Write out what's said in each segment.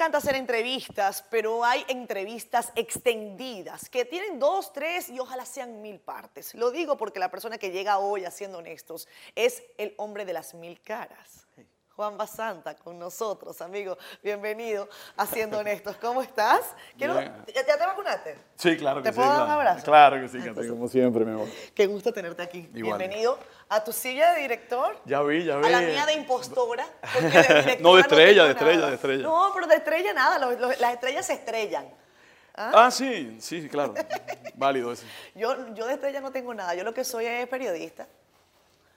Encanta hacer entrevistas, pero hay entrevistas extendidas que tienen dos, tres y ojalá sean mil partes. Lo digo porque la persona que llega hoy, haciendo honestos, es el hombre de las mil caras. Juan Basanta con nosotros, amigo. Bienvenido a Siendo Honestos. ¿Cómo estás? Quiero. ¿ya, ya te vacunaste? Sí, claro que ¿Te sí. puedo dar un abrazo? Claro que sí, entonces- como siempre, mi amor. Qué gusto tenerte aquí. Igual. Bienvenido a tu silla de director. Ya vi, ya vi. A la mía de impostora. porque de directora No, de estrella, de estrella, nada. de estrella. No, pero de estrella nada. los- los- las estrellas se estrellan. Ah, sí, sí, claro. Válido eso. Yo, yo de estrella no tengo nada. Yo lo que soy es periodista.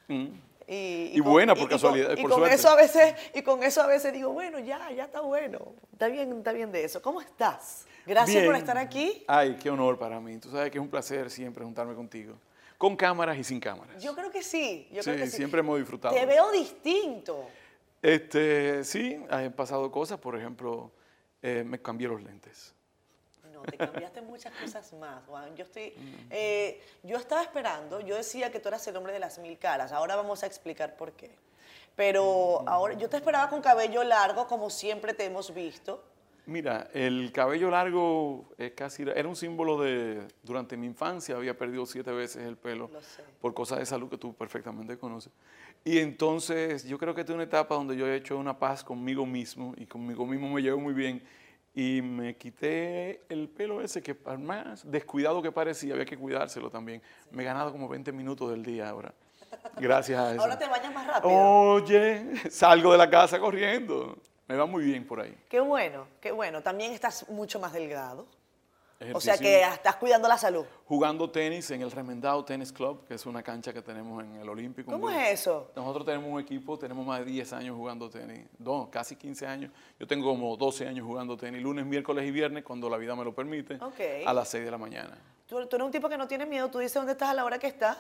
Mm. Y, Y buena por con- casualidad, y por con suerte. eso a veces y con eso a veces digo bueno ya ya está bueno está bien está bien de eso cómo estás gracias por estar aquí Ay, qué honor para mí. Tú sabes que es un placer siempre juntarme contigo. Con cámaras y sin cámaras. yo creo que sí yo sí, creo que sí siempre hemos disfrutado. te veo distinto Este, sí, han pasado cosas. Por ejemplo, eh, me cambié los lentes. Te cambiaste muchas cosas más Juan. Yo estoy eh, yo estaba esperando yo decía que tú eras el hombre de las mil caras ahora vamos a explicar por qué. Pero ahora yo te esperaba con cabello largo como siempre te hemos visto. Mira, el cabello largo es casi, era un símbolo de, durante mi infancia había perdido siete veces el pelo por cosas de salud que tú perfectamente conoces. Y entonces yo creo que es una etapa donde yo he hecho una paz conmigo mismo y conmigo mismo me llevo muy bien y me quité el pelo ese que por más descuidado que parecía, había que cuidárselo también. Me he ganado como 20 minutos del día ahora. Gracias a eso. ahora te bañas más rápido Oye, salgo de la casa corriendo. Me va muy bien por ahí. Qué bueno, qué bueno. También estás mucho más delgado. O sea que estás cuidando la salud. jugando tenis en el Remendado Tennis Club, que es una cancha que tenemos en el Olímpico. ¿Cómo es eso? Nosotros tenemos un equipo, tenemos más de 10 años jugando tenis, no, casi 15 años. Yo tengo como 12 años jugando tenis, lunes, miércoles y viernes, cuando la vida me lo permite, Ok. a las 6 de la mañana. Tú, tú eres un tipo que no tiene miedo. Tú dices dónde estás a la hora que estás.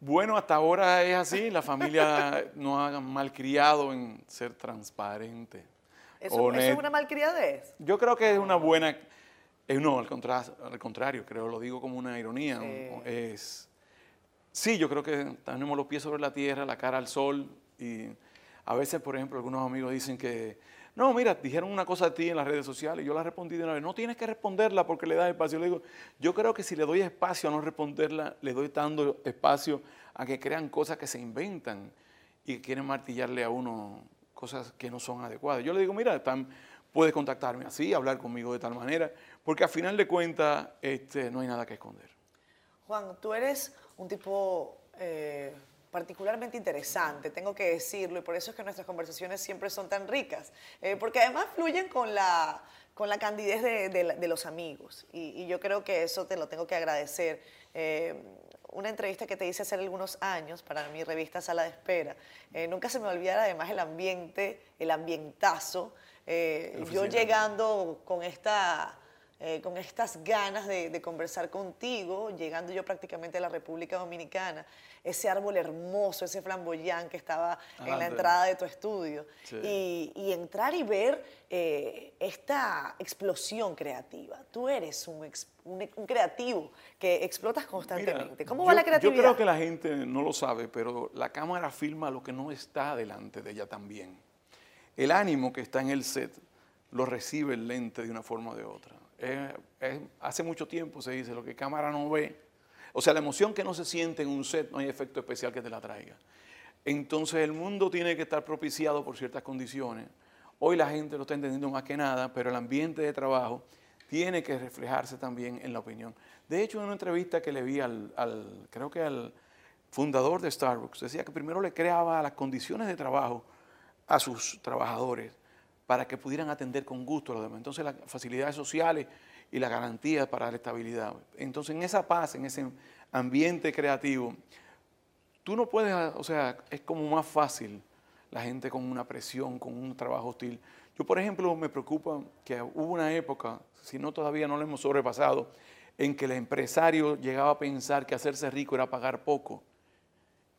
Bueno, hasta ahora es así, la familia nos ha malcriado en ser transparente. Eso, eso es una malcriadez. Yo creo que es una buena, eh, no, al, contra- al contrario, creo, lo digo como una ironía. Es, sí, yo creo que tenemos los pies sobre la tierra, la cara al sol y a veces, por ejemplo, algunos amigos dicen que, no, mira, dijeron una cosa a ti en las redes sociales y yo la respondí de una vez, no tienes que responderla porque le das espacio. Le digo, yo creo que si le doy espacio a no responderla, le doy dando espacio a que crean cosas que se inventan y que quieren martillarle a uno cosas que no son adecuadas. Yo le digo, mira, tan, puedes contactarme así, hablar conmigo de tal manera, porque a final de cuentas este, no hay nada que esconder. Juan, tú eres un tipo eh, particularmente interesante, tengo que decirlo, y por eso es que nuestras conversaciones siempre son tan ricas, eh, porque además fluyen con la, con la candidez de, de de los amigos, y, y yo creo que eso te lo tengo que agradecer. Eh, una entrevista que te hice hace algunos años para mi revista Sala de Espera. Eh, nunca se me olvidará además el ambiente, el ambientazo. eh, yo llegando con esta eh, con estas ganas de, de conversar contigo, llegando yo prácticamente a la República Dominicana, ese árbol hermoso, ese flamboyán que estaba en la entrada de tu estudio, Sí. y, y entrar y ver eh, esta explosión creativa. Tú eres un, ex- un- un creativo que explotas constantemente. Mira, ¿Cómo va yo- la creatividad? Yo creo que la gente no lo sabe, pero la cámara filma lo que no está delante de ella también. El ánimo que está en el set lo recibe el lente de una forma o de otra. Eh, eh, hace mucho tiempo se dice, lo que cámara no ve, o sea, la emoción que no se siente en un set, no hay efecto especial que te la traiga. Entonces el mundo tiene que estar propiciado por ciertas condiciones. Hoy la gente lo está entendiendo más que nada, pero el ambiente de trabajo tiene que reflejarse también en la opinión. De hecho, en una entrevista que le vi al, al- creo que al fundador de Starbucks, decía que primero le creaba las condiciones de trabajo a sus trabajadores para que pudieran atender con gusto a los demás. Entonces, las facilidades sociales y la garantía para la estabilidad. Entonces, en esa paz, en ese ambiente creativo, tú no puedes, o sea, es como más fácil la gente con una presión, con un trabajo hostil. Yo, por ejemplo, me preocupa que hubo una época, si no todavía no lo hemos sobrepasado, en que el empresario llegaba a pensar que hacerse rico era pagar poco.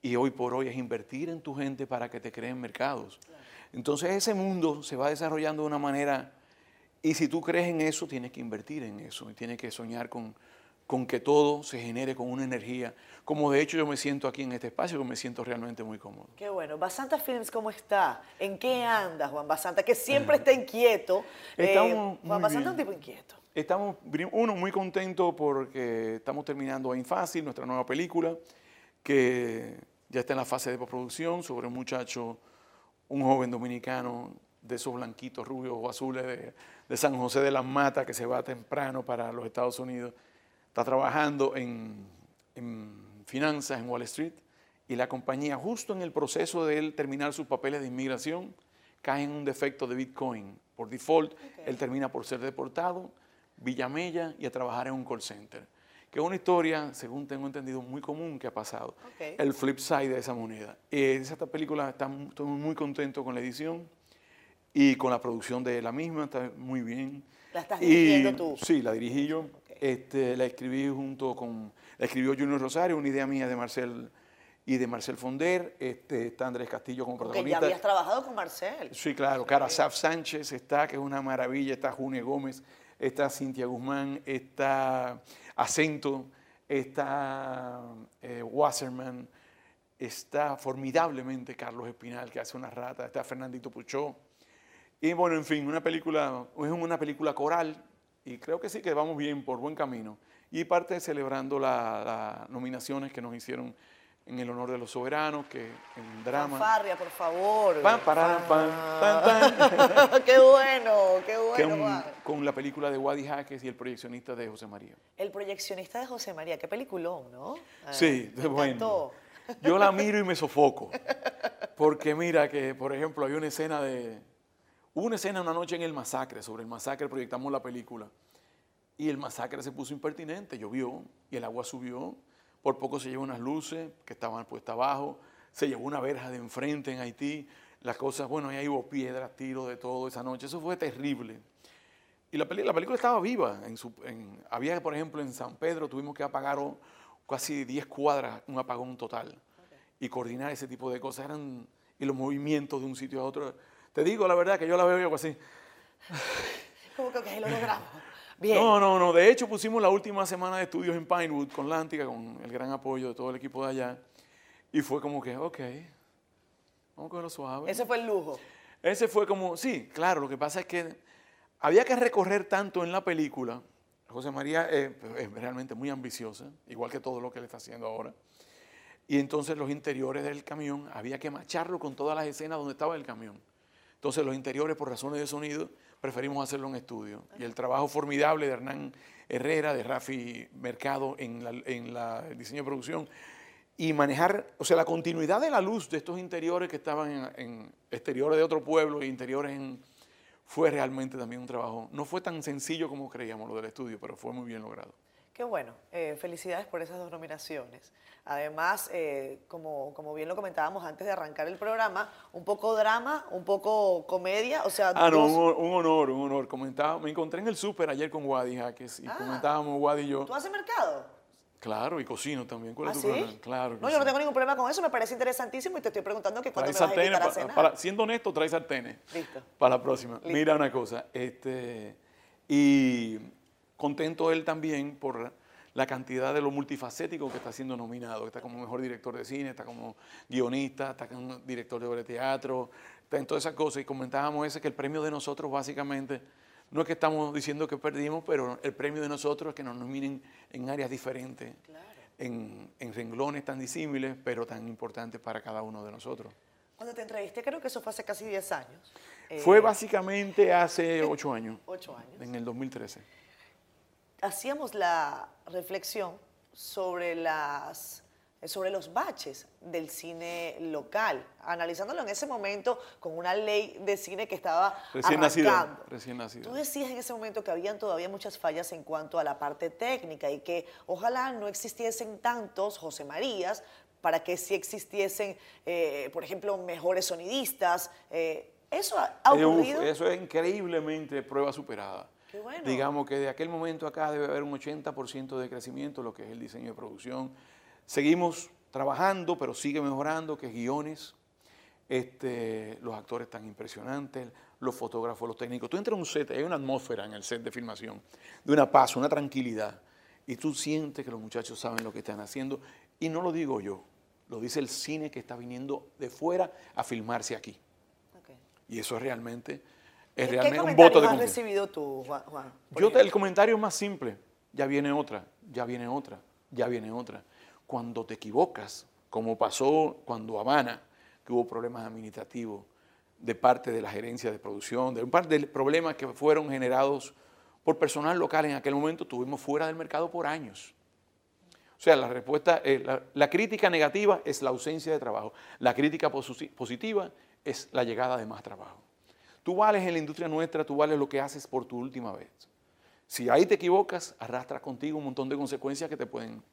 Y hoy por hoy es invertir en tu gente para que te creen mercados. Entonces ese mundo se va desarrollando de una manera, y si tú crees en eso, tienes que invertir en eso, y tienes que soñar con, con que todo se genere con una energía, como de hecho yo me siento aquí en este espacio, que me siento realmente muy cómodo. Qué bueno. Basanta Films, ¿cómo está? ¿En qué anda Juan Basanta? Que siempre está inquieto. Eh, Estamos Juan muy Basanta es un tipo inquieto. Estamos, uno, muy contento porque estamos terminando Ain Fácil, nuestra nueva película, que ya está en la fase de postproducción sobre un muchacho, un joven dominicano de esos blanquitos, rubios o azules de, de San José de las Matas que se va temprano para los Estados Unidos. Está trabajando en, en finanzas en Wall Street y la compañía, justo en el proceso de él terminar sus papeles de inmigración, cae en un defecto de Bitcoin. Por default, él termina por ser deportado, Villamella y a trabajar en un call center. Que es una historia, según tengo entendido, muy común que ha pasado. El flip side de esa moneda. Eh, esta película está, estoy muy contento con la edición y con la producción de la misma, está muy bien. La estás Y- dirigiendo tú. Sí, la dirigí yo. Este, la escribí junto con, la escribió Junior Rosario, una idea mía de Marcel y de Marcel Fonder. Este, está Andrés Castillo como Porque ya protagonista. habías trabajado con Marcel. Sí, claro. Carasaf Sánchez está, que es una maravilla. Está June Gómez, está Cintia Guzmán, está Acento, está eh, Wasserman, está formidablemente Carlos Espinal, que hace una rata, está Fernandito Puchó. Y bueno, en fin, una película, es una película coral y creo que sí que vamos bien, por buen camino. Y parte celebrando la- las nominaciones que nos hicieron en el honor de los soberanos, que en drama. Fanfarria, por favor. Pam, pararam, pam, tan, tan. qué bueno, qué bueno, con la película de Wadi Jaques y el proyeccionista de José María. El proyeccionista de José María, qué peliculón, ¿no? Ah, Sí, me bueno. encantó. Yo la miro y me sofoco. Porque mira que, por ejemplo, hay una escena de... Hubo una escena una noche en el masacre, sobre el masacre proyectamos la película. Y el masacre se puso impertinente, llovió y el agua subió. Por poco se llevó unas luces que estaban puestas abajo. Se llevó una verja de enfrente en Haití. Las cosas, bueno, ahí hubo piedras, tiros de todo esa noche. Eso fue terrible. Y la, peli- la película estaba viva. En su- en- había, por ejemplo, en San Pedro tuvimos que apagar o- casi 10 cuadras, un apagón total. Y coordinar ese tipo de cosas. Eran, y los movimientos de un sitio a otro. Te digo la verdad que yo la veo y hago así. Como que ok, lo logramos. Bien. No, no, no. De hecho, pusimos la última semana de estudios en Pinewood con Lántica, con el gran apoyo de todo el equipo de allá. Y fue como que, ok, vamos a cogerlo suave. Ese fue el lujo. Ese fue como, sí, claro, lo que pasa es que había que recorrer tanto en la película. José María eh, es realmente muy ambiciosa, igual que todo lo que le está haciendo ahora. Y entonces los interiores del camión había que macharlo con todas las escenas donde estaba el camión. Entonces los interiores, por razones de sonido, preferimos hacerlo en estudio. Y el trabajo formidable de Hernán Herrera, de Rafi Mercado en, la, en la- el diseño de producción, y manejar, o sea, la continuidad de la luz de estos interiores que estaban en, en exteriores de otro pueblo e interiores en, fue realmente también un trabajo. No fue tan sencillo como creíamos lo del estudio, pero fue muy bien logrado. Qué bueno. Eh, felicidades por esas dos nominaciones. Además, eh, como, como bien lo comentábamos antes de arrancar el programa, un poco drama, un poco comedia, o sea, Ah, no, dos- un, hon- un honor, un honor. Comentaba, me encontré en el súper ayer con Wadi Jaques y Ah. comentábamos Wadi y yo. ¿tú haces mercado? Claro, y cocino también. ¿Cuál ¿Ah, es tu sí? problema? Claro. No, yo no tengo ningún problema con eso, me parece interesantísimo y te estoy preguntando que cuándo me vas a sartenes, invitar a pa- cenar. para- siendo honesto, trae sartenes. Listo. Para la próxima. Mira una cosa, este, y contento él también por la cantidad de lo multifacético que está siendo nominado, que está como mejor director de cine, está como guionista, está como director de obra de teatro, está en todas esas cosas. Y comentábamos ese que el premio de nosotros básicamente, no es que estamos diciendo que perdimos, pero el premio de nosotros es que nos nominen en áreas diferentes, en, en renglones tan disímiles, pero tan importantes para cada uno de nosotros. Cuando te entrevisté, creo que eso fue hace casi 10 años. Eh, Fue básicamente hace ocho años. Ocho años. En el 2013. Hacíamos la reflexión sobre, las, sobre los baches del cine local, analizándolo en ese momento con una ley de cine que estaba Recién arrancando. nacido. Recién nacido. Tú decías en ese momento que habían todavía muchas fallas en cuanto a la parte técnica y que ojalá no existiesen tantos José Marías para que sí existiesen, eh, por ejemplo, mejores sonidistas. Eh, ¿Eso ha, Eh, ocurrido? eso es increíblemente prueba superada. Qué bueno. Digamos que de aquel momento acá debe haber un 80% de crecimiento en lo que es el diseño de producción. Seguimos trabajando, pero sigue mejorando, que es guiones. Este, los actores tan impresionantes, los fotógrafos, los técnicos. Tú entras a un set, hay una atmósfera en el set de filmación, de una paz, una tranquilidad. y tú sientes que los muchachos saben lo que están haciendo. Y no lo digo yo, lo dice el cine que está viniendo de fuera a filmarse aquí. Y eso realmente es realmente un voto de has recibido tú, Juan? Yo el comentario más simple, ya viene otra, ya viene otra, ya viene otra. Cuando te equivocas, como pasó cuando Habana, que hubo problemas administrativos de parte de la gerencia de producción, de un par de problemas que fueron generados por personal local en aquel momento, tuvimos fuera del mercado por años. O sea, la respuesta, la, la, crítica negativa es la ausencia de trabajo. La crítica positiva es la llegada de más trabajo. Tú vales en la industria nuestra, tú vales lo que haces por tu última vez. Si ahí te equivocas, arrastras contigo un montón de consecuencias que te pueden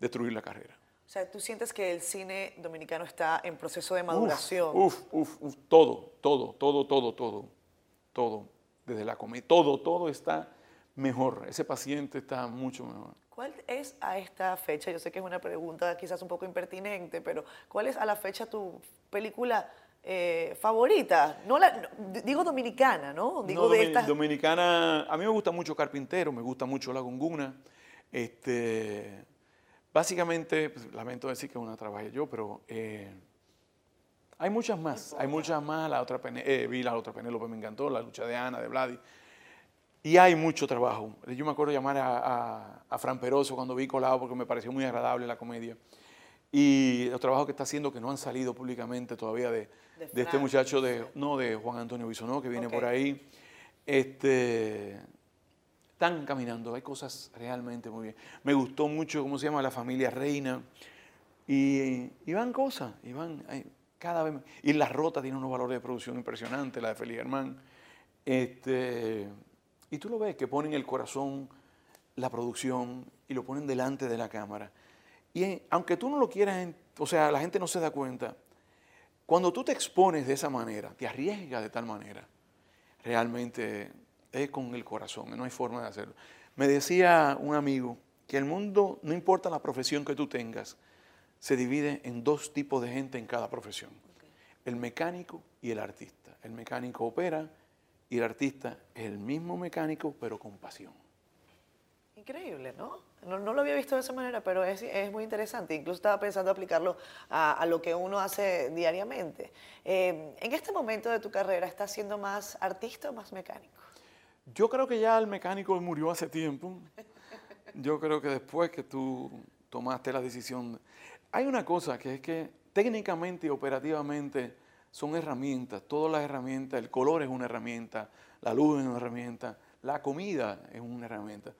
destruir la carrera. O sea, ¿tú sientes que el cine dominicano está en proceso de maduración? Uf, uf, uf, todo, todo, todo, todo, todo, todo, desde la comedia, todo, todo está mejor. Ese paciente está mucho mejor. ¿Cuál es a esta fecha? Yo sé que es una pregunta quizás un poco impertinente, pero ¿cuál es a la fecha tu película eh, favorita? No la, digo dominicana, ¿no? Digo de Dominicana, a mí me gusta mucho Carpintero, me gusta mucho La Gunguna. Este, básicamente, pues, lamento decir que una trabajé yo, pero eh, hay muchas más, hay muchas más. La otra, eh, vi la otra Penélope, me encantó, la lucha de Ana, de Vladi. Y hay mucho trabajo. Yo me acuerdo llamar a, a, Fran Peroso cuando vi Colado porque me pareció muy agradable la comedia. Y los trabajos que está haciendo que no han salido públicamente todavía de, de, este muchacho, de, no de Juan Antonio Bisonó, que viene por ahí. Este, están caminando, hay cosas realmente muy bien. Me gustó mucho, ¿cómo se llama? La familia Reina. Y, y van cosas, y van cada vez Y La Rota tiene unos valores de producción impresionantes, la de Félix Germán. Este, y tú lo ves, que ponen el corazón, la producción, y lo ponen delante de la cámara. Y aunque tú no lo quieras, o sea, la gente no se da cuenta, cuando tú te expones de esa manera, te arriesgas de tal manera, realmente es con el corazón, no hay forma de hacerlo. Me decía un amigo que el mundo, no importa la profesión que tú tengas, se divide en dos tipos de gente en cada profesión. El mecánico y el artista. El mecánico opera y el artista es el mismo mecánico pero con pasión. Increíble, ¿no? ¿no? lo había visto de esa manera, pero es, muy interesante. Incluso estaba pensando aplicarlo a, lo que uno hace diariamente. Eh, en este momento de tu carrera, ¿estás siendo más artista o más mecánico? Yo creo que ya el mecánico murió hace tiempo. Yo creo que después que tú tomaste la decisión... Hay una cosa que es que técnicamente y operativamente son herramientas, todas las herramientas, el color es una herramienta, la luz es una herramienta, la comida es una herramienta.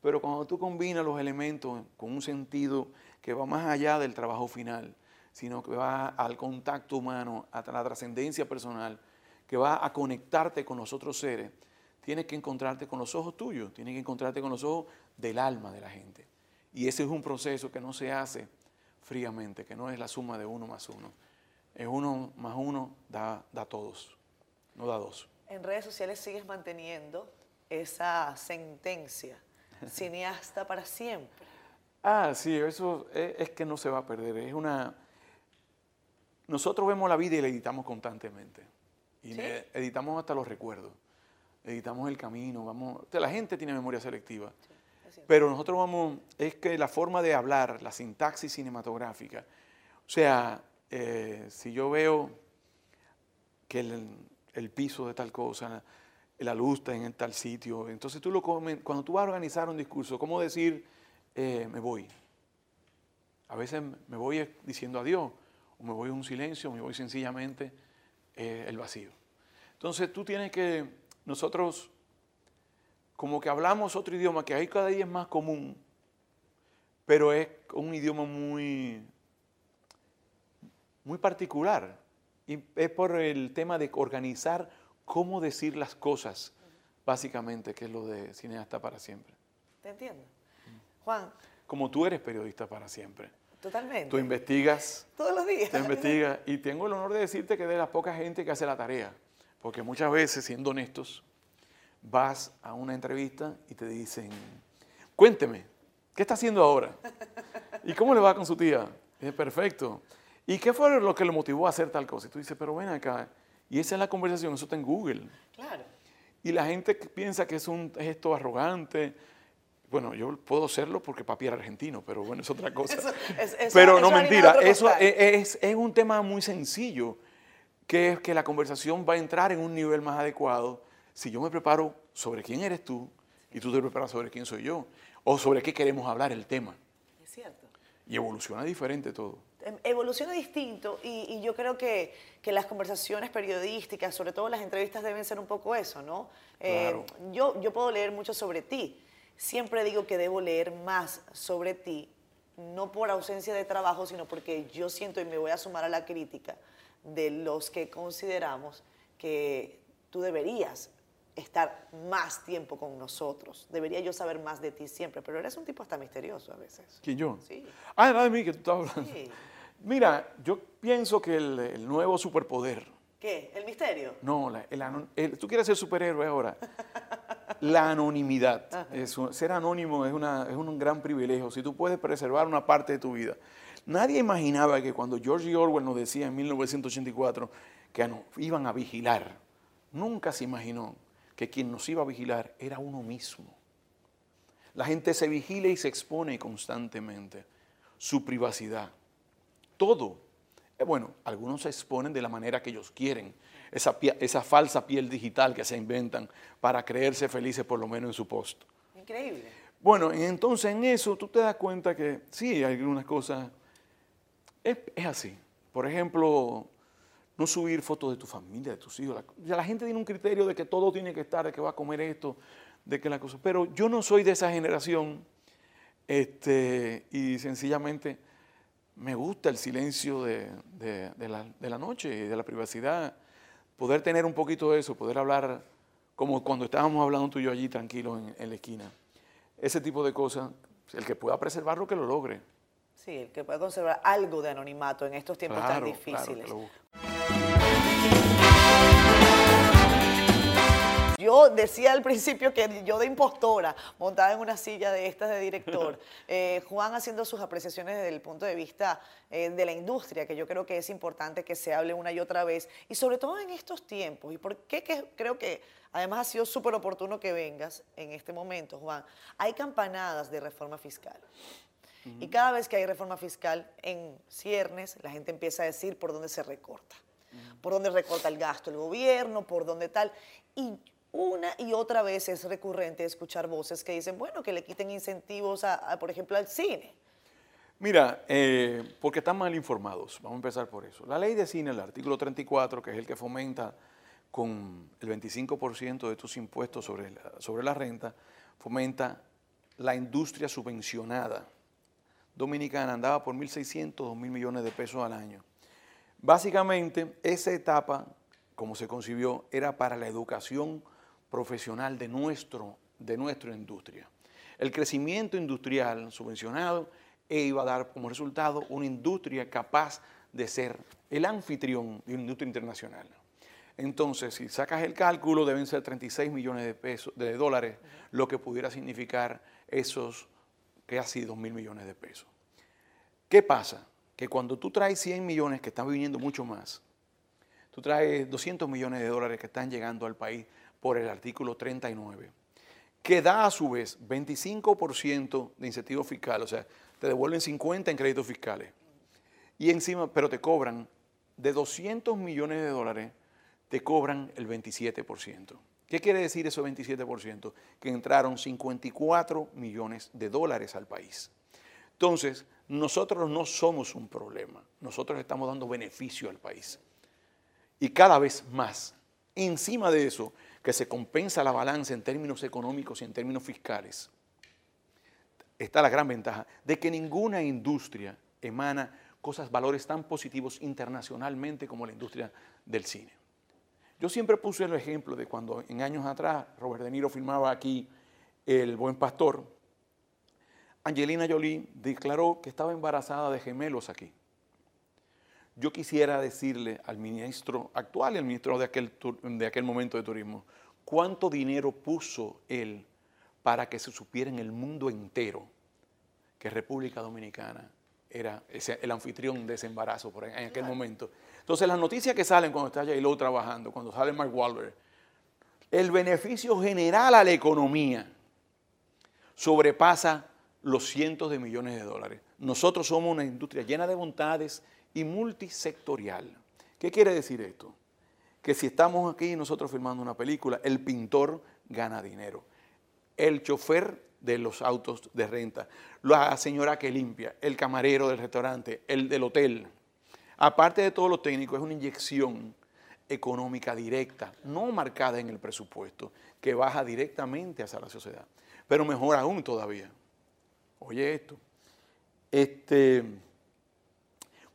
Pero cuando tú combinas los elementos con un sentido que va más allá del trabajo final, sino que va al contacto humano, a la trascendencia personal, que va a conectarte con los otros seres, tienes que encontrarte con los ojos tuyos, tienes que encontrarte con los ojos del alma de la gente. Y ese es un proceso que no se hace fríamente, que no es la suma de uno más uno. Es uno más uno da, da todos, no da dos. En redes sociales sigues manteniendo esa sentencia cineasta para siempre. Ah, sí, eso es, que no se va a perder. Es una. Nosotros vemos la vida y la editamos constantemente. Y editamos hasta los recuerdos. Editamos el camino, vamos. La gente tiene memoria selectiva. pero nosotros vamos. Es que la forma de hablar, la sintaxis cinematográfica. O sea, eh, si yo veo que el, el piso de tal cosa, la luz está en tal sitio. Entonces tú lo cuando tú vas a organizar un discurso, ¿cómo decir eh, me voy? A veces me voy diciendo adiós, o me voy a un silencio, o me voy sencillamente eh, el vacío. Entonces tú tienes que, nosotros como que hablamos otro idioma que ahí cada día es más común, pero es un idioma muy, muy particular. Y es por el tema de organizar cómo decir las cosas, básicamente, que es lo de cineasta para siempre. Te entiendo. Juan. Como tú eres periodista para siempre. Totalmente. Tú investigas. Todos los días. Tú investigas. Y tengo el honor de decirte que de la poca gente que hace la tarea. Porque muchas veces, siendo honestos, vas a una entrevista y te dicen, cuénteme, ¿qué está haciendo ahora? ¿Y cómo le va con su tía? Es perfecto. ¿Y qué fue lo que le motivó a hacer tal cosa? Y tú dices, pero ven acá, y esa es la conversación, eso está en Google. Claro. Y la gente piensa que es un gesto arrogante. Bueno, yo puedo serlo porque papi era argentino, pero bueno, es otra cosa. Eso- es- eso- pero no mentira, eso es- es un tema muy sencillo, que es que la conversación va a entrar en un nivel más adecuado si yo me preparo sobre quién eres tú y tú te preparas sobre quién soy yo, o sobre qué queremos hablar el tema. Es cierto. Y evoluciona diferente todo. Em- evoluciona distinto y, y yo creo que, que las conversaciones periodísticas, sobre todo las entrevistas, deben ser un poco eso, ¿no? Eh, Claro. yo, yo puedo leer mucho sobre ti. Siempre digo que debo leer más sobre ti, no por ausencia de trabajo, sino porque yo siento y me voy a sumar a la crítica de los que consideramos que tú deberías estar más tiempo con nosotros. Debería yo saber más de ti siempre, pero eres un tipo hasta misterioso a veces. ¿Quién yo? Sí. Ah, era de mí que tú estás hablando. Sí. Mira, yo pienso que el, el nuevo superpoder, ¿Qué? ¿El misterio? no, la- el anon- el- tú quieres ser superhéroe ahora. La anonimidad. Es ser anónimo es, una- es un gran privilegio. Si tú puedes preservar una parte de tu vida. Nadie imaginaba que cuando George Orwell nos decía en 1984 que nos iban a vigilar, nunca se imaginó que quien nos iba a vigilar era uno mismo. La gente se vigila y se expone constantemente. Su privacidad. Todo. Eh, Bueno, algunos se exponen de la manera que ellos quieren. Esa, pie- esa falsa piel digital que se inventan para creerse felices por lo menos en su post. Increíble. Bueno, entonces en eso tú te das cuenta que sí, hay algunas cosas. Es, es así. Por ejemplo, no subir fotos de tu familia, de tus hijos. La, ya la gente tiene un criterio de que todo tiene que estar, de que va a comer esto, de que la cosa. Pero yo no soy de esa generación. Este, y sencillamente me gusta el silencio de, de- de la, de la noche y de la privacidad. Poder tener un poquito de eso, poder hablar como cuando estábamos hablando tú y yo allí tranquilos en, en la esquina. Ese tipo de cosas, el que pueda preservarlo, que lo logre. Sí, el que pueda conservar algo de anonimato en estos tiempos tan Claro, difíciles. Yo decía al principio que yo de impostora, montada en una silla de estas de director, eh, Juan haciendo sus apreciaciones desde el punto de vista eh, de la industria, que yo creo que es importante que se hable una y otra vez, y sobre todo en estos tiempos. ¿Y por qué que creo que además ha sido súper oportuno que vengas en este momento, Juan? Hay campanadas de reforma fiscal. Y cada vez que hay reforma fiscal en ciernes, la gente empieza a decir por dónde se recorta, por dónde recorta el gasto el gobierno, por dónde tal. Y una y otra vez es recurrente escuchar voces que dicen, bueno, que le quiten incentivos, a, por ejemplo, al cine. Mira, eh, porque están mal informados, vamos a empezar por eso. La ley de cine, el artículo 34, que es el que fomenta con el 25% de tus impuestos sobre la, sobre la renta, fomenta la industria subvencionada dominicana, andaba por 1.600, 2.000 millones de pesos al año. Básicamente, esa etapa, como se concibió, era para la educación profesional de, nuestro, de nuestra industria. El crecimiento industrial subvencionado e iba a dar como resultado una industria capaz de ser el anfitrión de una industria internacional. Entonces, si sacas el cálculo, deben ser 36 millones de pesos, de dólares, lo que pudiera significar esos casi 2 mil millones de pesos. ¿Qué pasa? Que cuando tú traes 100 millones, que están viniendo mucho más, tú traes 200 millones de dólares que están llegando al país por el artículo 39, que da a su vez 25% de incentivo fiscal, o sea, te devuelven 50 en créditos fiscales. Y encima, pero te cobran de 200 millones de dólares, te cobran el 27%. ¿Qué quiere decir eso 27%? Que entraron 54 millones de dólares al país. Entonces, nosotros no somos un problema, nosotros estamos dando beneficio al país. Y cada vez más, encima de eso, que se compensa la balanza en términos económicos y en términos fiscales, está la gran ventaja de que ninguna industria emana cosas, valores tan positivos internacionalmente como la industria del cine. Yo siempre puse el ejemplo de cuando en años atrás Robert De Niro filmaba aquí El Buen Pastor. Angelina Jolie declaró que estaba embarazada de gemelos aquí. Yo quisiera decirle al ministro actual y al ministro de aquel, de aquel momento de turismo, cuánto dinero puso él para que se supiera en el mundo entero que República Dominicana era ese, el anfitrión de ese embarazo por ahí, en aquel momento. Entonces, las noticias que salen cuando está J-Lo trabajando, cuando sale Mark Wahlberg, el beneficio general a la economía sobrepasa los cientos de millones de dólares. Nosotros somos una industria llena de bondades y multisectorial. ¿Qué quiere decir esto? Que si estamos aquí nosotros filmando una película, el pintor gana dinero. El chofer de los autos de renta, la señora que limpia, el camarero del restaurante, el del hotel. Aparte de todo lo técnico, es una inyección económica directa, no marcada en el presupuesto, que baja directamente hacia la sociedad. Pero mejor aún todavía. Oye esto. Este,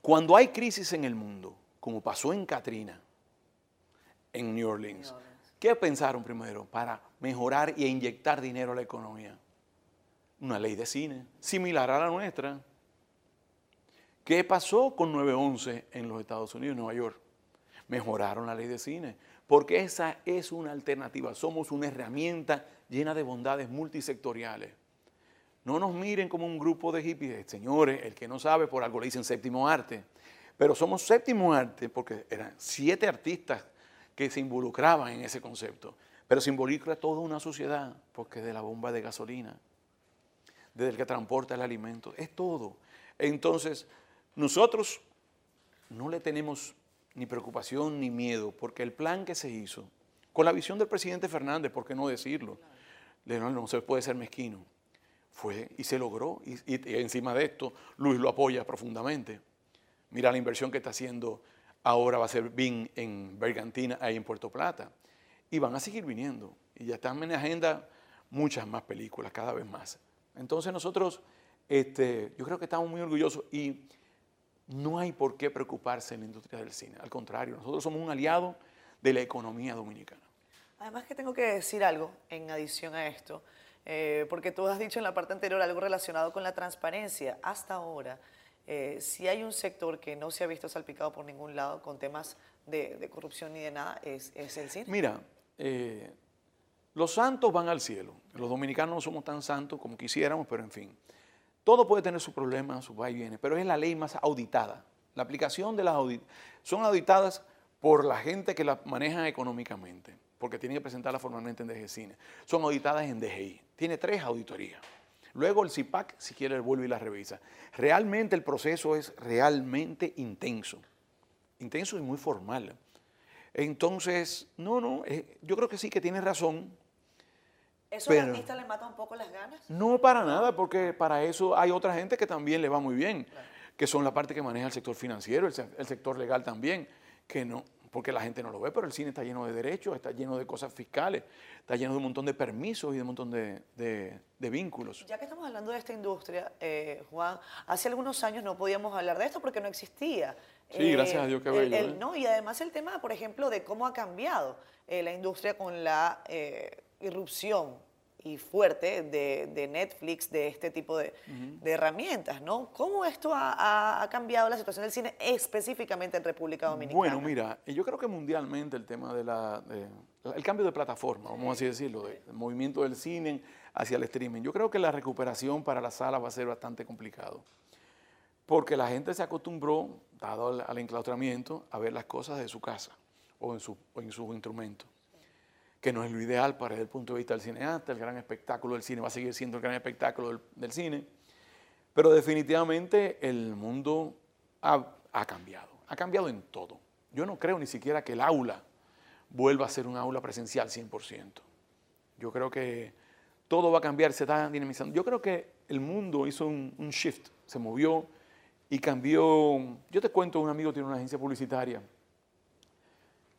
cuando hay crisis en el mundo, como pasó en Katrina, en New Orleans, ¿qué pensaron primero para mejorar e inyectar dinero a la economía? Una ley de cine, similar a la nuestra. ¿Qué pasó con 911 en los Estados Unidos, en Nueva York? Mejoraron la ley de cine, porque esa es una alternativa. Somos una herramienta llena de bondades multisectoriales. No nos miren como un grupo de hippies, señores, el que no sabe por algo le dicen séptimo arte. Pero somos séptimo arte porque eran siete artistas que se involucraban en ese concepto. Pero se involucra toda una sociedad, porque de la bomba de gasolina, desde el que transporta el alimento, es todo. Entonces, nosotros no le tenemos ni preocupación ni miedo, porque el plan que se hizo, con la visión del presidente Fernández, ¿por qué no decirlo? No, no se puede ser mezquino. Fue y se logró. Y, encima de esto, Luis lo apoya profundamente. Mira la inversión que está haciendo ahora va a ser BIN en Bergantina, ahí en Puerto Plata. Y van a seguir viniendo. Y ya están en agenda muchas más películas, cada vez más. Entonces nosotros, este, yo creo que estamos muy orgullosos y no hay por qué preocuparse en la industria del cine. Al contrario, nosotros somos un aliado de la economía dominicana. Además que tengo que decir algo en adición a esto, eh, porque tú has dicho en la parte anterior algo relacionado con la transparencia. Hasta ahora, eh, si hay un sector que no se ha visto salpicado por ningún lado con temas de, corrupción ni de nada, es, el cine. Mira, eh, los santos van al cielo. Los dominicanos no somos tan santos como quisiéramos, pero en fin. Todo puede tener su problema, su va y viene, pero es la ley más auditada. La aplicación de las auditadas son auditadas por la gente que la maneja económicamente, porque tienen que presentarla formalmente en DGCINE. Son auditadas en DGI. Tiene tres auditorías. Luego el CIPAC, si quiere, vuelve y la revisa. Realmente el proceso es realmente intenso. Intenso y muy formal. Entonces, no, no, eh, yo creo que sí que tiene razón ¿Eso a artista le mata un poco las ganas? No, para nada, porque para eso hay otra gente que también le va muy bien, que son la parte que maneja el sector financiero, el, sector legal también, que no, porque la gente no lo ve, pero el cine está lleno de derechos, está lleno de cosas fiscales, está lleno de un montón de permisos y de un montón de, vínculos. Ya que estamos hablando de esta industria, eh, Juan, hace algunos años no podíamos hablar de esto porque no existía. Sí, gracias a Dios que bello. ¿eh? no, y además el tema, por ejemplo, de cómo ha cambiado eh, la industria con la irrupción y fuerte de, Netflix, de este tipo de, herramientas, ¿no? ¿Cómo esto ha, cambiado la situación del cine específicamente en República Dominicana? Bueno, mira, yo creo que mundialmente el tema de la, el cambio de plataforma, vamos así decirlo, del movimiento del cine hacia el streaming, yo creo que la recuperación para las salas va a ser bastante complicado, porque la gente se acostumbró, dado al, enclaustramiento, a ver las cosas de su casa o en su, o en su instrumento que no es lo ideal para el punto de vista del cineasta, el gran espectáculo del cine va a seguir siendo el gran espectáculo del, cine, pero definitivamente el mundo ha, cambiado, ha cambiado en todo. Yo no creo ni siquiera que el aula vuelva a ser un aula presencial 100%. Yo creo que todo va a cambiar, se está dinamizando. Yo creo que el mundo hizo un, un shift, se movió y cambió. Yo te cuento, un amigo tiene una agencia publicitaria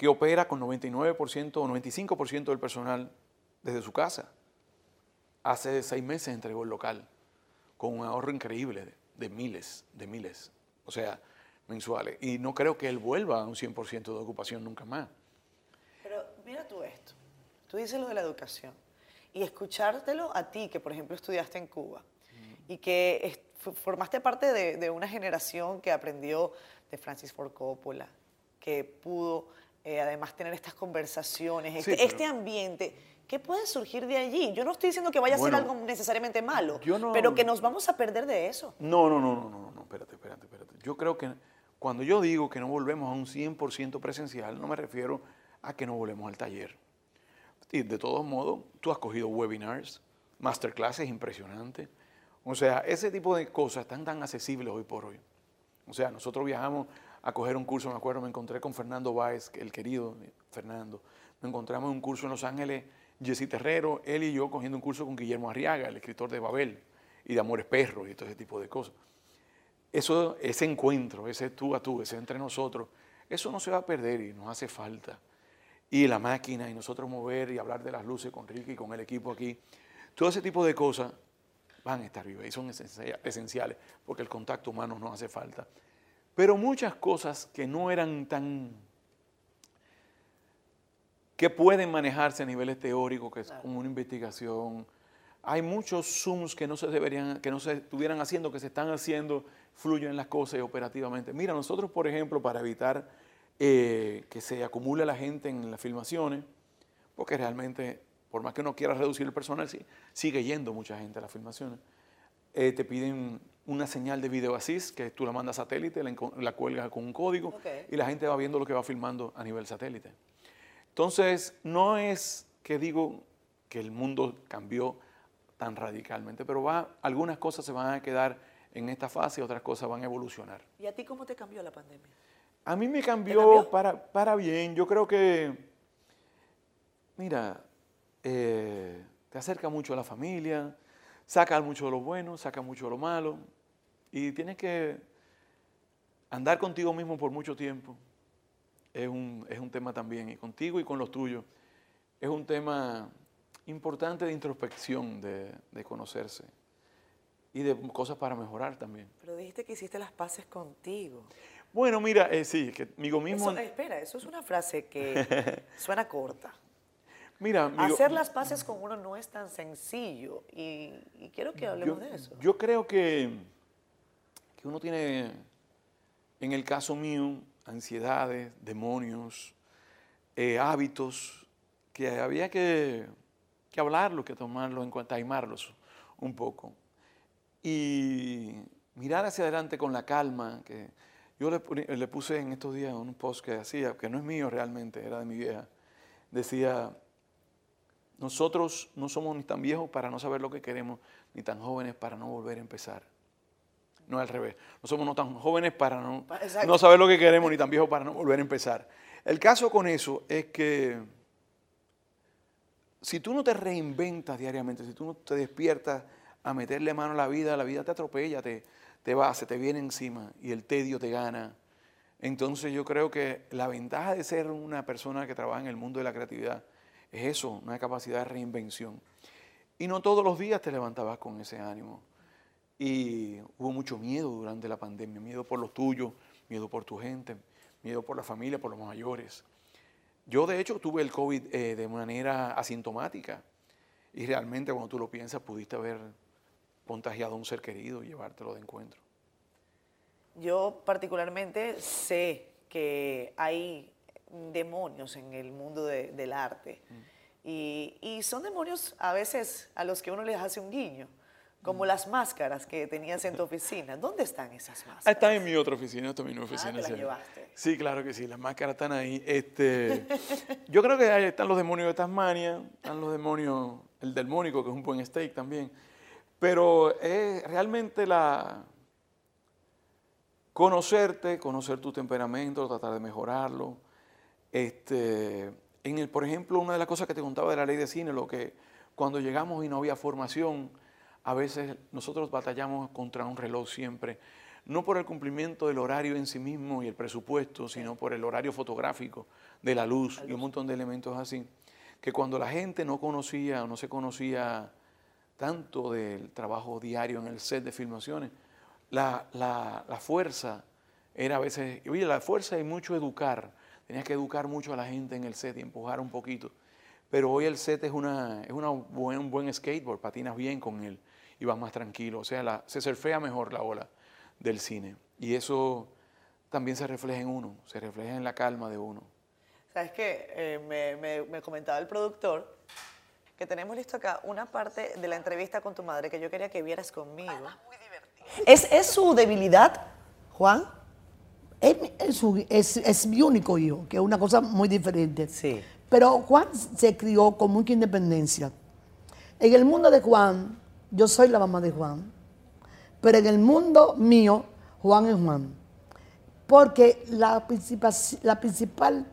que opera con 99% o 95% del personal desde su casa. Hace seis meses entregó el local con un ahorro increíble de, miles, de miles, o sea, mensuales. Y no creo que él vuelva a un 100% de ocupación nunca más. Pero mira tú esto, tú dices lo de la educación y escuchártelo a ti, que por ejemplo estudiaste en Cuba y que formaste parte de, de, una generación que aprendió de Francis Ford Coppola, que pudo eh, además tener estas conversaciones, este, este, ambiente. ¿Qué puede surgir de allí? Yo no estoy diciendo que vaya a ser algo necesariamente malo, pero que nos vamos a perder de eso. No, no, no, no, no, no, espérate, espérate, espérate. Yo creo que cuando yo digo que no volvemos a un 100% presencial, no me refiero a que no volvemos al taller. Y de todos modos, tú has cogido webinars masterclasses impresionantes. O sea, ese tipo de cosas están tan accesibles hoy por hoy. O sea, nosotros viajamos a coger un curso, me acuerdo, me encontré con Fernando Báez, el querido Fernando. Me encontramos en un curso en Los Ángeles, Jessy Terrero, él y yo cogiendo un curso con Guillermo Arriaga, el escritor de Babel y de Amores Perros y todo ese tipo de cosas. Eso, ese encuentro, ese tú a tú, ese entre nosotros, eso no se va a perder y nos hace falta. Y la máquina y nosotros mover y hablar de las luces con Ricky y con el equipo aquí, todo ese tipo de cosas van a estar vivas y son esenciales porque el contacto humano nos hace falta. Pero muchas cosas que no eran tan que pueden manejarse a niveles teóricos, que es como una investigación. Hay muchos Zooms que no se deberían, que no se estuvieran haciendo, que se están haciendo, fluyen las cosas operativamente. Mira, nosotros, por ejemplo, para evitar eh, que se acumule la gente en las filmaciones, porque realmente, por más que uno quiera reducir el personal, sí, sigue yendo mucha gente a las filmaciones. Eh, te piden una señal de video assist, que tú la mandas satélite, la, cuelgas con un código y la gente va viendo lo que va filmando a nivel satélite. Entonces, no es que digo que el mundo cambió tan radicalmente, pero va, algunas cosas se van a quedar en esta fase y otras cosas van a evolucionar. ¿Y a ti cómo te cambió la pandemia? A mí me cambió, Para, para bien. Yo creo que, mira, eh, te acerca mucho a la familia, saca mucho de lo bueno, saca mucho de lo malo, y tienes que andar contigo mismo por mucho tiempo es un, es un tema también, y contigo y con los tuyos, es un tema importante de introspección, de, de conocerse y de cosas para mejorar también. Pero dijiste que hiciste las paces contigo. Bueno, mira, eh, sí, que mismo... espera, eso es una frase que suena corta. Mira, Hacer las paces con uno no es tan sencillo y, quiero que hablemos de eso. Yo creo que, que uno tiene, en el caso mío, ansiedades, demonios, eh, hábitos, que había que, que hablarlo, que tomarlo en cuenta, aimarlos un poco. Y mirar hacia adelante con la calma, que yo le, le, puse en estos días un post que hacía, que no es mío realmente, era de mi vieja, decía, nosotros no somos ni tan viejos para no saber lo que queremos, ni tan jóvenes para no volver a empezar no al revés. No somos no tan jóvenes para no, no saber lo que queremos, ni tan viejos para no volver a empezar. El caso con eso es que si tú no te reinventas diariamente, si tú no te despiertas a meterle mano a la vida, la vida te atropella, te, te va, se te viene encima y el tedio te gana. Entonces yo creo que la ventaja de ser una persona que trabaja en el mundo de la creatividad es eso, una capacidad de reinvención. Y no todos los días te levantabas con ese ánimo. Y hubo mucho miedo durante la pandemia, miedo por los tuyos, miedo por tu gente, miedo por la familia, por los mayores. Yo de hecho tuve el COVID eh, de manera asintomática y realmente cuando tú lo piensas pudiste haber contagiado a un ser querido y llevártelo de encuentro. Yo particularmente sé que hay demonios en el mundo del arte mm. y, y son demonios a veces a los que uno les hace un guiño como las máscaras que tenías en tu oficina. ¿Dónde están esas máscaras? Están en mi otra oficina, esta mi oficina. Ah, ¿te las llevaste? Sí, claro que sí, las máscaras están ahí. Este, yo creo que ahí están los demonios de Tasmania, están los demonios, el del Mónico, que es un buen steak también. Pero es realmente la conocerte, conocer tu temperamento, tratar de mejorarlo. Este, en el, por ejemplo, una de las cosas que te contaba de la ley de cine, lo que cuando llegamos y no había formación, a veces nosotros batallamos contra un reloj siempre, no por el cumplimiento del horario en sí mismo y el presupuesto, sino por el horario fotográfico, de la luz, y un montón de elementos así, que cuando la gente no conocía o no se conocía tanto del trabajo diario en el set de filmaciones, la, la fuerza era a veces, oye, la fuerza es mucho educar, tenías que educar mucho a la gente en el set y empujar un poquito. Pero hoy el set es, una, es una buen, un buen skateboard, patinas bien con él y vas más tranquilo. O sea, la, se surfea mejor la ola del cine. Y eso también se refleja en uno, se refleja en la calma de uno. Sabes que eh, me, comentaba el productor que tenemos listo acá una parte de la entrevista con tu madre que yo quería que vieras conmigo. ¿Es, ¿Es, su debilidad, Juan? Es, es, es, mi único hijo, que es una cosa muy diferente. Sí. Pero Juan se crió con mucha independencia. En el mundo de Juan, yo soy la mamá de Juan. Pero en el mundo mío, Juan es Juan. Porque la principal, la principal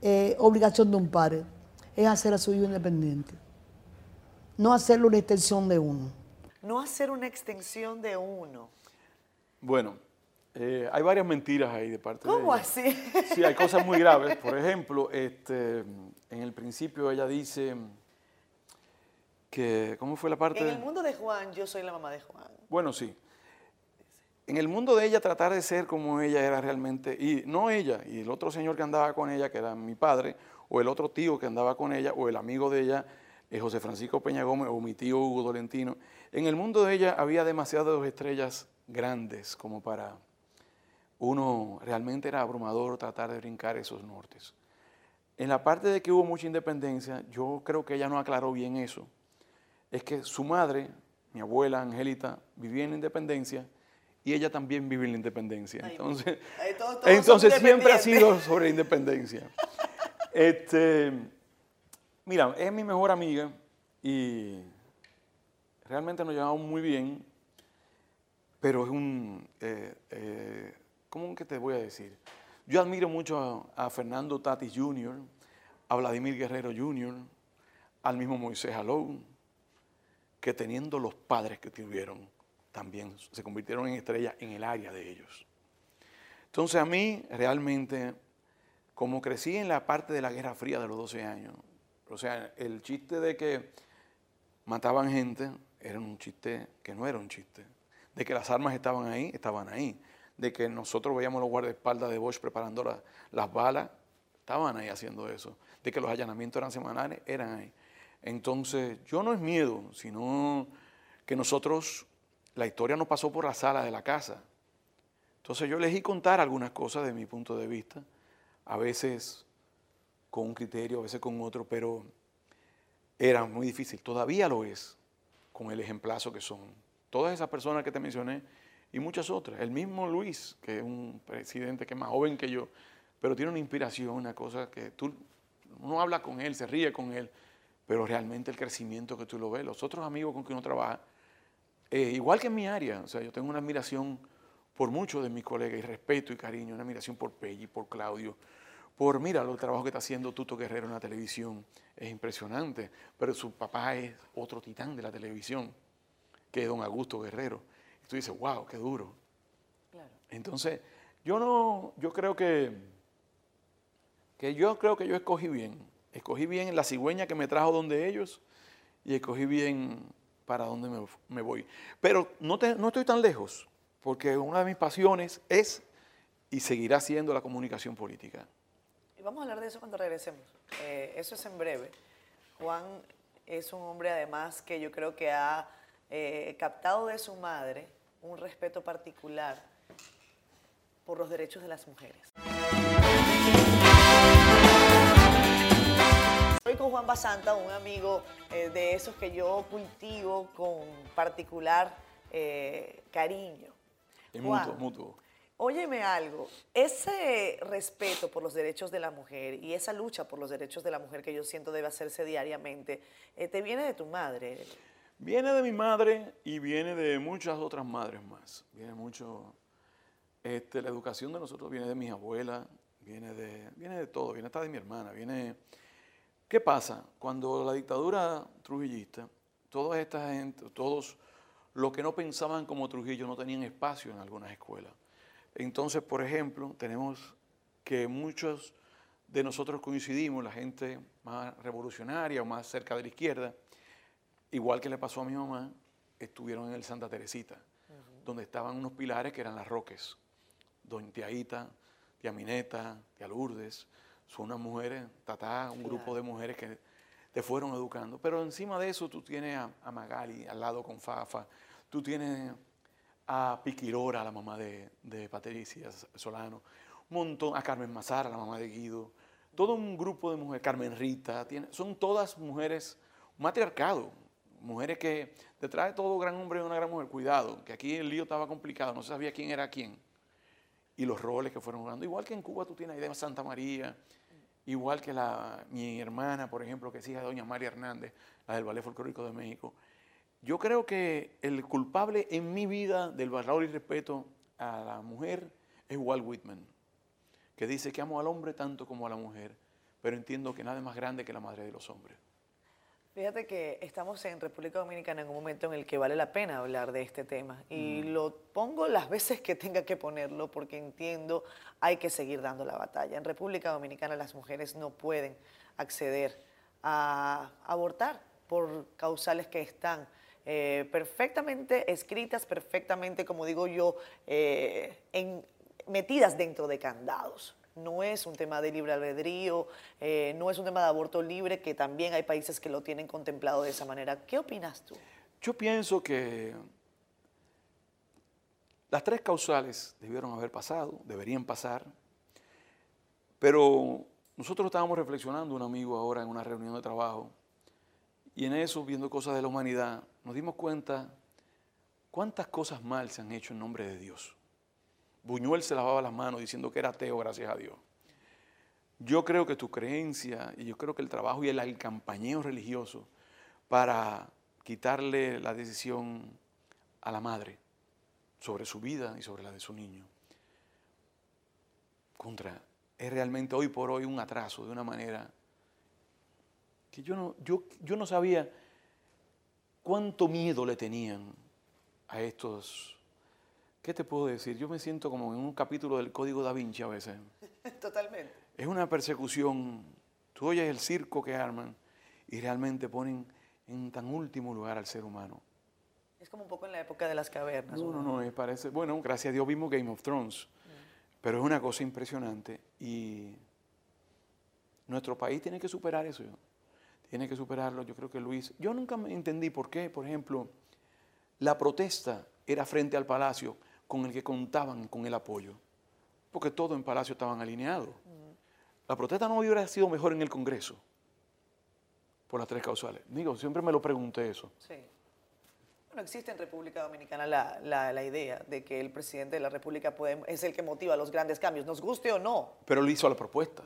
eh, obligación de un padre es hacer a su hijo independiente. No hacerlo una extensión de uno. No hacer una extensión de uno. Bueno, eh, hay varias mentiras ahí de parte de ¿Cómo así? Sí, hay cosas muy graves. Por ejemplo, este, en el principio ella dice que, ¿cómo fue la parte? En el mundo de Juan, yo soy la mamá de Juan. Bueno, sí. En el mundo de ella tratar de ser como ella era realmente, y no ella, y el otro señor que andaba con ella, que era mi padre, o el otro tío que andaba con ella, o el amigo de ella, eh, José Francisco Peña Gómez, o mi tío Hugo Dolentino. En el mundo de ella había demasiadas estrellas grandes como para uno, realmente era abrumador tratar de brincar esos nortes. En la parte de que hubo mucha independencia, yo creo que ella no aclaró bien eso. Es que su madre, mi abuela Angelita, vivía en la independencia y ella también vive en la independencia. Ay, Entonces, ay, todos- todos entonces siempre ha sido sobre independencia. Este, mira, es mi mejor amiga y realmente nos llevamos muy bien, pero es un, eh, eh, ¿cómo que te voy a decir? Yo admiro mucho a, Fernando Tatis Jr., a Vladimir Guerrero Jr., al mismo Moisés Alou, que teniendo los padres que tuvieron, también se convirtieron en estrellas en el área de ellos. Entonces a mí realmente, como crecí en la parte de la Guerra Fría de los 12 años, o sea, el chiste de que mataban gente era un chiste que no era un chiste. De que las armas estaban ahí, estaban ahí. De que nosotros veíamos los guardaespaldas de Bosch preparando la- las balas, estaban ahí haciendo eso. De que los allanamientos eran semanales, eran ahí. Entonces, yo no es miedo, sino que nosotros, la historia nos pasó por la sala de la casa. Entonces yo elegí contar algunas cosas de mi punto de vista, a veces con un criterio, a veces con otro, pero era muy difícil, todavía lo es, con el ejemplazo que son. Todas esas personas que te mencioné y muchas otras. El mismo Luis, que es un presidente que es más joven que yo, pero tiene una inspiración, una cosa que tú, uno habla con él, se ríe con él, pero realmente el crecimiento que tú lo ves, los otros amigos con que uno trabaja, eh, igual que en mi área, o sea, yo tengo una admiración por muchos de mis colegas y respeto y cariño, una admiración por Peggy, por Claudio, por, mira, el trabajo que está haciendo Tuto Guerrero en la televisión, es impresionante, pero su papá es otro titán de la televisión, que es don Augusto Guerrero. Y tú dices, wow, qué duro. Claro. Entonces, yo no, yo creo que, que yo creo que yo escogí bien. Escogí bien la cigüeña que me trajo donde ellos y escogí bien para dónde me, me voy. Pero no, te- no estoy tan lejos, porque una de mis pasiones es y seguirá siendo la comunicación política. Y vamos a hablar de eso cuando regresemos. Eh, eso es en breve. Juan es un hombre además que yo creo que ha eh, captado de su madre un respeto particular por los derechos de las mujeres. Estoy con Juan Basanta, un amigo eh, de esos que yo cultivo con particular eh, cariño. Es Juan, mutuo, mutuo. Óyeme algo, ese respeto por los derechos de la mujer y esa lucha por los derechos de la mujer que yo siento debe hacerse diariamente, eh, te viene de tu madre. Viene de mi madre y viene de muchas otras madres más. Viene mucho, este, la educación de nosotros viene de mis abuelas, viene de, viene de todo, viene hasta de mi hermana, viene... ¿Qué pasa? Cuando la dictadura trujillista, toda esta todos los que no pensaban como Trujillo no tenían espacio en algunas escuelas. Entonces, por ejemplo, tenemos que muchos de nosotros coincidimos, la gente más revolucionaria o más cerca de la izquierda, igual que le pasó a mi mamá, estuvieron en el Santa Teresita, donde estaban unos pilares que eran las Roques, Doña Tiaita, Tía Mineta, Tía Lourdes, son unas mujeres, Tatá, un grupo de mujeres que te fueron educando. Pero encima de eso tú tienes a, a Magali al lado con Fafa, tú tienes a Piquirora, la mamá de, de Patricia Solano, un montón, a Carmen Mazara, la mamá de Guido, todo un grupo de mujeres, Carmen Rita, tiene, son todas mujeres, un matriarcado, mujeres que detrás de todo gran hombre hay una gran mujer, cuidado, que aquí el lío estaba complicado, no se sabía quién era quién, y los roles que fueron jugando, igual que en Cuba tú tienes a Idea Santa María, igual que mi hermana, por ejemplo, que es hija de doña María Hernández, la del Ballet Folclórico de México. Yo creo que el culpable en mi vida del valor y respeto a la mujer es Walt Whitman, que dice que amo al hombre tanto como a la mujer, pero entiendo que nada es más grande que la madre de los hombres. Fíjate que estamos en República Dominicana en un momento en el que vale la pena hablar de este tema y Mm. lo pongo las veces que tenga que ponerlo porque entiendo hay que seguir dando la batalla. En República Dominicana las mujeres no pueden acceder a abortar por causales que están eh, perfectamente escritas, perfectamente, como digo yo, eh, en- metidas dentro de candados. No es un tema de libre albedrío, eh, no es un tema de aborto libre, que también hay países que lo tienen contemplado de esa manera. ¿Qué opinas tú? Yo pienso que las tres causales debieron haber pasado, deberían pasar, pero nosotros estábamos reflexionando, un amigo ahora en una reunión de trabajo, y en eso, viendo cosas de la humanidad, nos dimos cuenta cuántas cosas mal se han hecho en nombre de Dios. Buñuel se lavaba las manos diciendo que era ateo, gracias a Dios. Yo creo que tu creencia y yo creo que el trabajo y el, el campañeo religioso para quitarle la decisión a la madre sobre su vida y sobre la de su niño, contra, es realmente hoy por hoy un atraso de una manera que yo no, yo, yo no sabía cuánto miedo le tenían a estos. ¿Qué te puedo decir? Yo me siento como en un capítulo del Código da Vinci a veces. Totalmente. Es una persecución. Tú oyes el circo que arman y realmente ponen en tan último lugar al ser humano. Es como un poco en la época de las cavernas. No, no, no, me parece. Bueno, gracias a Dios vimos Game of Thrones. Pero es una cosa impresionante y nuestro país tiene que superar eso. Tiene que superarlo. Yo creo que Luis. Yo nunca me entendí por qué, por ejemplo, la protesta era frente al palacio con el que contaban con el apoyo. Porque todo en palacio estaban alineados. La protesta no hubiera sido mejor en el Congreso por las tres causales. Digo, siempre me lo pregunté eso. Sí. Bueno, existe en República Dominicana la, la- la idea de que el presidente de la República puede- es el que motiva los grandes cambios, nos guste o no. Pero él hizo la propuesta.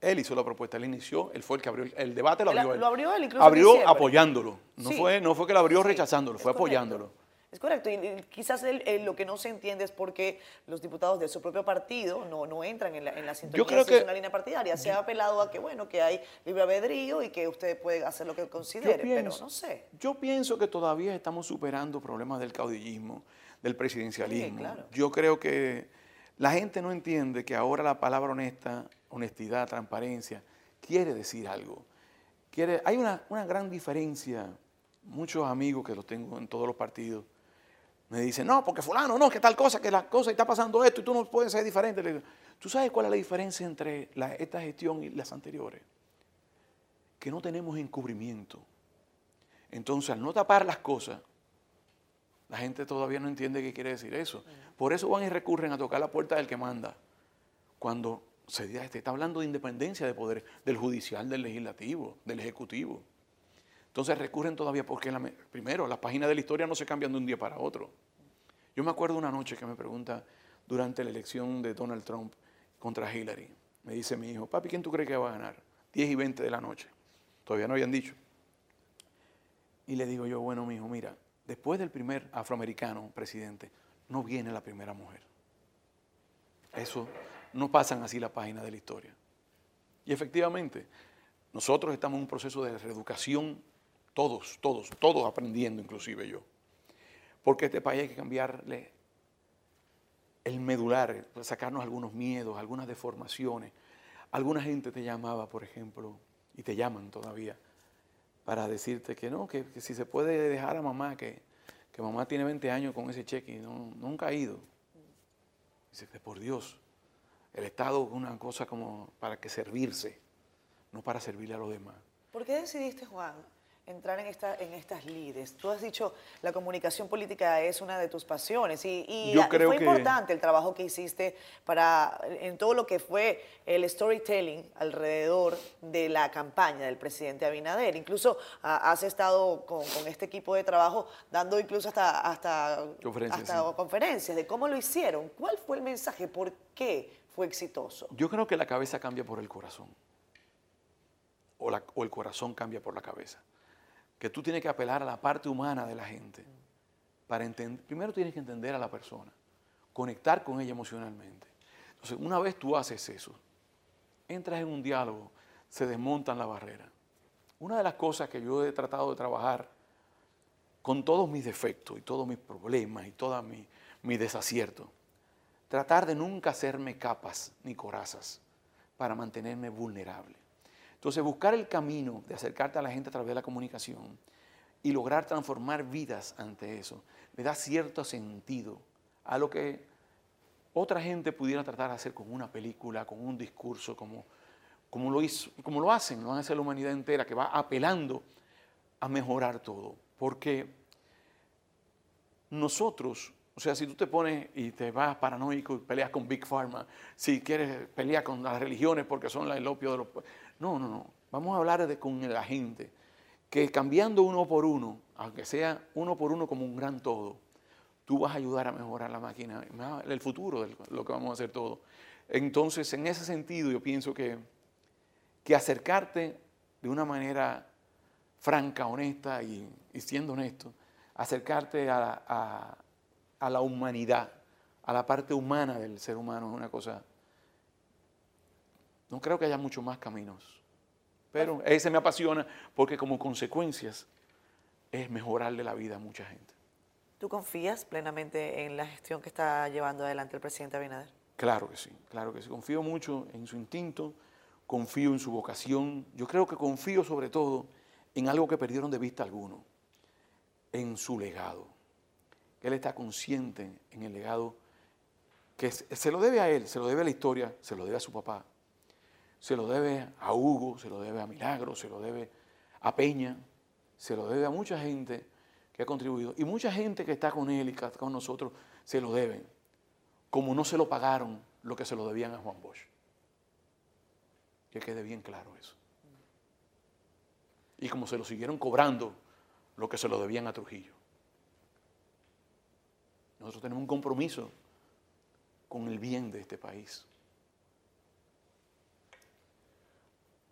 Él hizo la propuesta, él inició, él fue el que abrió el, debate, lo abrió él. lo abrió él incluso Abrió apoyándolo. No, Sí. fue, no fue que lo abrió rechazándolo, fue correcto. Es correcto, y, y quizás él lo que no se entiende es por qué los diputados de su propio partido no, no entran en la, en la sintonía creo si es que- una línea partidaria. Se ha apelado a que, bueno, que hay libre albedrío y que usted puede hacer lo que considere, pero no sé. yo pienso que todavía estamos superando problemas del caudillismo, del presidencialismo. Sí, claro. Yo creo que la gente no entiende que ahora la palabra honesta, honestidad, transparencia, quiere decir algo. Quiere, hay una, una gran diferencia. Muchos amigos que los tengo en todos los partidos me dicen, no, porque fulano, no, que tal cosa, que la cosa está pasando esto y tú no puedes ser diferente. ¿Tú sabes cuál es la diferencia entre la- esta gestión y las anteriores? Que no tenemos encubrimiento. Entonces, al no tapar las cosas, la gente todavía no entiende qué quiere decir eso. Por eso van y recurren a tocar la puerta del que manda. Cuando se está hablando de independencia de poder, del judicial, del legislativo, del ejecutivo. Entonces recurren todavía porque, la me- primero, las páginas de la historia no se cambian de un día para otro. Yo me acuerdo una noche que me pregunta durante la elección de Donald Trump contra Hillary. Me dice mi hijo, papi, ¿quién tú crees que va a ganar? 10 y 20 de la noche. Todavía no habían dicho. Y le digo yo, bueno, mi hijo, mira, después del primer afroamericano presidente, no viene la primera mujer. Eso no pasan así la página de la historia. Y efectivamente, nosotros estamos en un proceso de reeducación, todos, todos, todos aprendiendo, inclusive yo. Porque este país hay que cambiarle el medular, sacarnos algunos miedos, algunas deformaciones. Alguna gente te llamaba, por ejemplo, y te llaman todavía, para decirte que no, que, que si se puede dejar a mamá, que, que mamá tiene 20 años con ese cheque y no, nunca ha ido. Dice que por Dios, el Estado es una cosa como para que servirse, no para servirle a los demás. ¿Por qué decidiste, Juan, entrar en, esta, en estas lides? Tú has dicho, la comunicación política es una de tus pasiones y, y Yo creo fue que- importante el trabajo que hiciste para, en todo lo que fue el storytelling alrededor de la campaña del presidente Abinader. Incluso ah, has estado con, con este equipo de trabajo dando incluso hasta, hasta, Conferencias, hasta sí. conferencias de cómo lo hicieron. ¿Cuál fue el mensaje? ¿Por qué fue exitoso? Yo creo que la cabeza cambia por el corazón. o, la- o el corazón cambia por la cabeza. Que tú tienes que apelar a la parte humana de la gente. Para primero tienes que entender a la persona, conectar con ella emocionalmente. Entonces, una vez tú haces eso, entras en un diálogo, se desmontan las barreras. Una de las cosas que yo he tratado de trabajar con todos mis defectos y todos mis problemas y todos mis, mis desaciertos, tratar de nunca hacerme capas ni corazas para mantenerme vulnerable. Entonces, buscar el camino de acercarte a la gente a través de la comunicación y lograr transformar vidas ante eso, le da cierto sentido a lo que otra gente pudiera tratar de hacer con una película, con un discurso, como, como, lo, hizo, como lo hacen, lo hacer la humanidad entera, que va apelando a mejorar todo. Porque nosotros, o sea, si tú te pones y te vas paranoico y peleas con Big Pharma, si quieres pelear con las religiones porque son el opio de los... No, no, no. Vamos a hablar con la gente, que cambiando uno por uno, aunque sea uno por uno como un gran todo, tú vas a ayudar a mejorar la máquina, el futuro de lo que vamos a hacer todo. Entonces, en ese sentido, yo pienso que, que acercarte de una manera franca, honesta y, y siendo honesto, acercarte a, a- a la humanidad, a la parte humana del ser humano es una cosa... No creo que haya muchos más caminos, pero ese me apasiona porque como consecuencias es mejorarle la vida a mucha gente. ¿Tú confías plenamente en la gestión que está llevando adelante el presidente Abinader? Claro que sí, claro que sí. Confío mucho en su instinto, confío en su vocación. Yo creo que confío sobre todo en algo que perdieron de vista algunos, en su legado. Él está consciente en el legado que se lo debe a él, se lo debe a la historia, se lo debe a su papá, se lo debe a Hugo, se lo debe a Milagro, se lo debe a Peña, se lo debe a mucha gente que ha contribuido. Y mucha gente que está con él y que está con nosotros se lo deben como no se lo pagaron lo que se lo debían a Juan Bosch. Que quede bien claro eso. Y como se lo siguieron cobrando lo que se lo debían a Trujillo. Nosotros tenemos un compromiso con el bien de este país.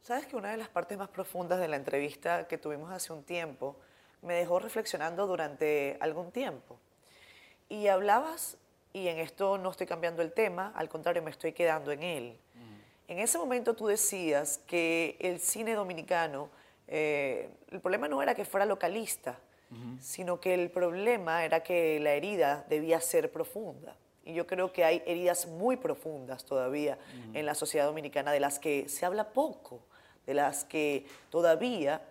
Sabes que una de las partes más profundas de la entrevista que tuvimos hace un tiempo me dejó reflexionando durante algún tiempo. Y hablabas, y en esto no estoy cambiando el tema, al contrario, me estoy quedando en él. En ese momento tú decías que el cine dominicano, eh, el problema no era que fuera localista, sino que el problema era que la herida debía ser profunda. Y yo creo que hay heridas muy profundas todavía en la sociedad dominicana de las que se habla poco, de las que todavía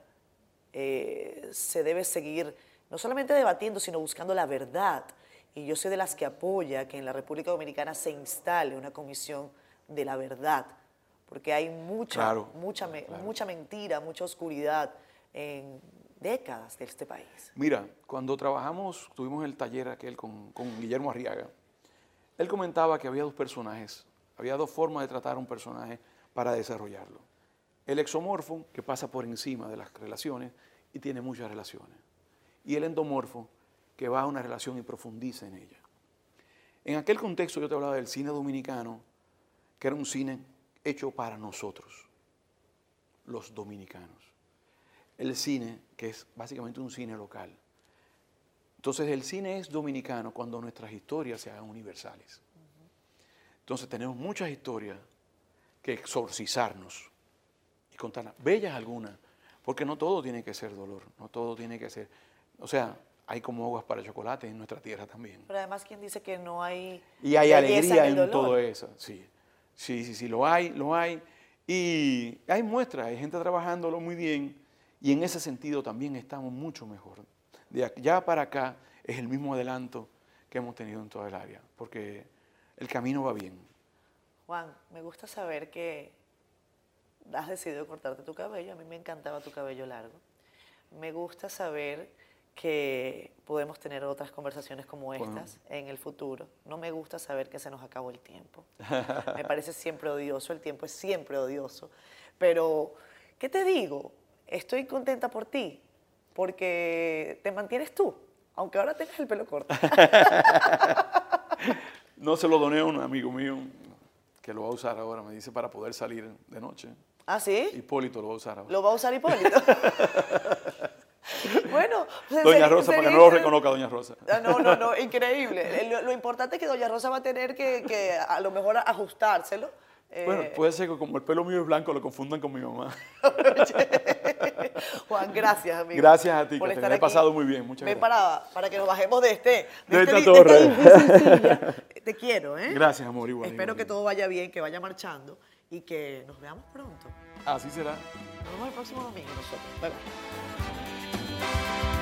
eh, se debe seguir no solamente debatiendo, sino buscando la verdad. Y yo soy de las que apoya que en la República Dominicana se instale una comisión de la verdad, porque hay mucha, Claro, mucha, claro. mucha mentira, mucha oscuridad en décadas de este país. Mira, cuando trabajamos, tuvimos el taller aquel con, con Guillermo Arriaga, él comentaba que había dos personajes, había dos formas de tratar a un personaje para desarrollarlo. El exomorfo, que pasa por encima de las relaciones y tiene muchas relaciones. Y el endomorfo, que va a una relación y profundiza en ella. En aquel contexto yo te hablaba del cine dominicano, que era un cine hecho para nosotros, los dominicanos el cine, que es básicamente un cine local. Entonces el cine es dominicano cuando nuestras historias se hagan universales. Entonces tenemos muchas historias que exorcizarnos contarlas, bellas algunas, porque no todo tiene que ser dolor, no todo tiene que ser, o sea, hay como aguas para chocolate en nuestra tierra también. Pero además, ¿quién dice que no hay Y hay alegría en, dolor? todo eso, sí. Sí, sí, sí, lo hay, lo hay. Y hay muestras, hay gente trabajándolo muy bien y en ese sentido también estamos mucho mejor. De allá para acá es el mismo adelanto que hemos tenido en toda el área, porque el camino va bien. Juan, me gusta saber que has decidido cortarte tu cabello. A mí me encantaba tu cabello largo. Me gusta saber que podemos tener otras conversaciones como Bueno. estas en el futuro. No me gusta saber que se nos acabó el tiempo. Me parece siempre odioso, el tiempo es siempre odioso. Pero, ¿qué te digo? Estoy contenta por ti, porque te mantienes tú, aunque ahora tengas el pelo corto. No se lo doné a un amigo mío que lo va a usar ahora, me dice, para poder salir de noche. ¿Ah, sí? Hipólito lo va a usar ahora. ¿Lo va a usar Hipólito? bueno, pues, Doña Rosa, para que no lo reconozca Doña Rosa. Ah, No, no, no, increíble. Lo, lo importante es que Doña Rosa va a tener que, que a lo mejor ajustárselo. Eh, Bueno, puede ser que como el pelo mío es blanco, lo confundan con mi mamá. Juan, gracias, amigo. Gracias a ti, por Catherine. estar He aquí. pasado muy bien, muchas Ven gracias. Para, para que nos bajemos de este, De esta di- torre. Te quiero, ¿eh? Gracias, amor, igual. Espero igual, que igual. todo vaya bien, que vaya marchando y que nos veamos pronto. Así será. Nos vemos el próximo domingo nosotros. Bye, bye.